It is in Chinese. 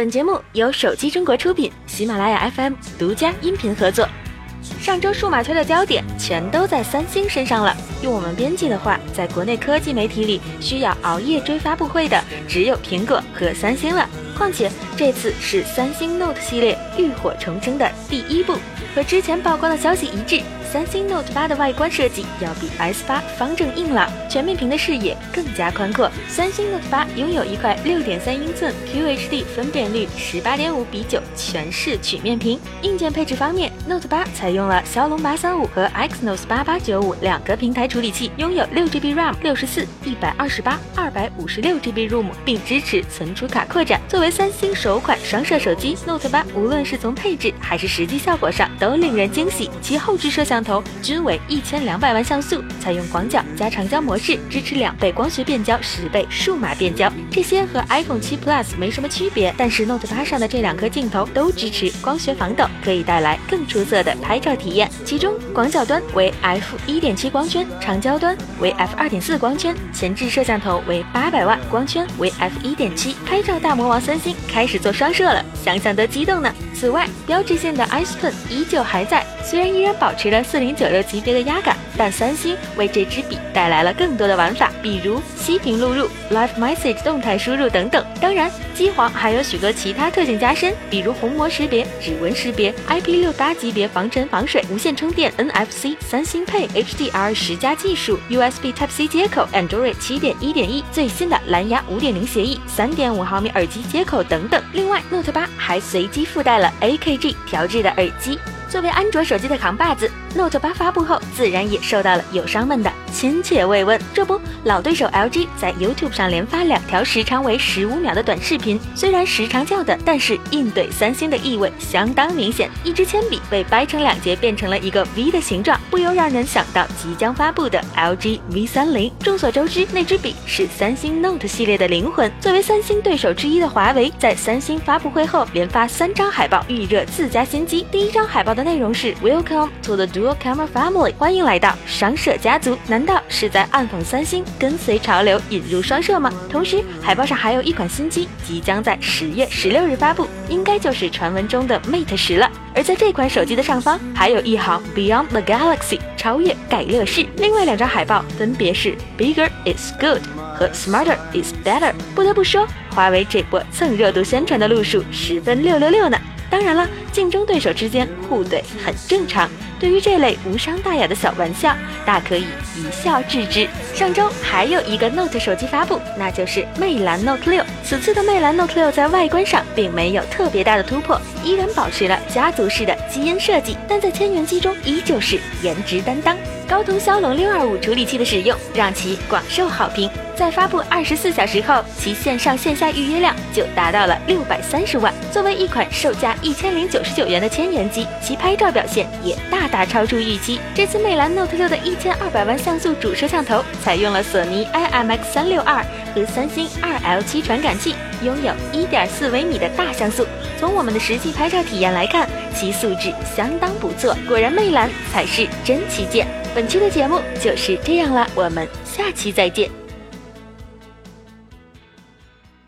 本节目由手机中国出品，喜马拉雅 FM 独家音频合作。上周数码圈的焦点全都在三星身上了。用我们编辑的话，在国内科技媒体里，需要熬夜追发布会的只有苹果和三星了。况且这次是三星 Note 系列浴火重生的第一部，和之前曝光的消息一致。三星 Note 八的外观设计要比 S 八方正硬朗，全面屏的视野更加宽阔。三星 Note 八拥有一块六点三英寸 QHD 分辨率十八点五比九全视曲面屏。硬件配置方面，Note 八采用了骁龙八三五和 Exynos 八八九五两个平台处理器，拥有六 GB RAM、六十四、一百二十八、二百五十六 GB ROM，并支持存储卡扩展。作为三星首款双摄手机，Note 八无论是从配置还是实际效果上都令人惊喜。其后置摄像头均为一千两百万像素，采用广角加长焦模式，支持两倍光学变焦、十倍数码变焦。这些和 iPhone 7 Plus 没什么区别，但是 Note 8上的这两颗镜头都支持光学防抖，可以带来更出色的拍照体验。其中广角端为 f 1.7光圈，长焦端为 f 2.4光圈，前置摄像头为八百万，光圈为 f 1.7。拍照大魔王三星开始做双摄了，想想都激动呢。此外，标志性的 Ice Pen 依旧还在，虽然依然保持了四零九六级别的压感，但三星为这支笔带来了更多的玩法，比如息屏录入、Live Message 动态输入等等。当然，机皇还有许多其他特性加深，比如虹膜识别、指纹识别、IP 六八级别防尘防水、无线充电、NFC、三星配 HDR 十加技术、USB Type C 接口、Android 七点一点一最新的蓝牙五点零协议、三点五毫米耳机接口等等。另外，Note 八还随机附带了。AKG 调制的耳机，作为安卓手机的扛把子，Note 八发布后，自然也受到了友商们的亲切慰问。这不，老对手 LG 在 YouTube 上连发两条时长为十五秒的短视频，虽然时长较短，但是应对三星的意味相当明显。一支铅笔被掰成两截，变成了一个 V 的形状，不由让人想到即将发布的 LG V 三零。众所周知，那支笔是三星 Note 系列的灵魂。作为三星对手之一的华为，在三星发布会后连发三张海报。预热自家新机，第一张海报的内容是 Welcome to the Dual Camera Family，欢迎来到双摄家族。难道是在暗讽三星跟随潮流引入双摄吗？同时，海报上还有一款新机即将在十月十六日发布，应该就是传闻中的 Mate 十了。而在这款手机的上方，还有一行 Beyond the Galaxy，超越盖乐世。另外两张海报分别是 Bigger is Good 和 Smarter is Better。不得不说，华为这波蹭热度宣传的路数十分六六六呢。当然了，竞争对手之间互怼很正常。对于这类无伤大雅的小玩笑，大可以一笑置之。上周还有一个 Note 手机发布，那就是魅蓝 Note 六。此次的魅蓝 Note 六在外观上并没有特别大的突破，依然保持了家族式的基因设计，但在千元机中依旧是颜值担当。高通骁龙六二五处理器的使用让其广受好评，在发布二十四小时后，其线上线下预约量就达到了六百三十万。作为一款售价一千零九十九元的千元机，其拍照表现也大大超出预期。这次魅蓝 Note 六的一千二百万像素主摄像头采用了索尼 IMX 三六二和三星二 L 七传感器，拥有一点四微米的大像素。从我们的实际拍照体验来看，其素质相当不错。果然，魅蓝才是真旗舰。本期的节目就是这样了，我们下期再见。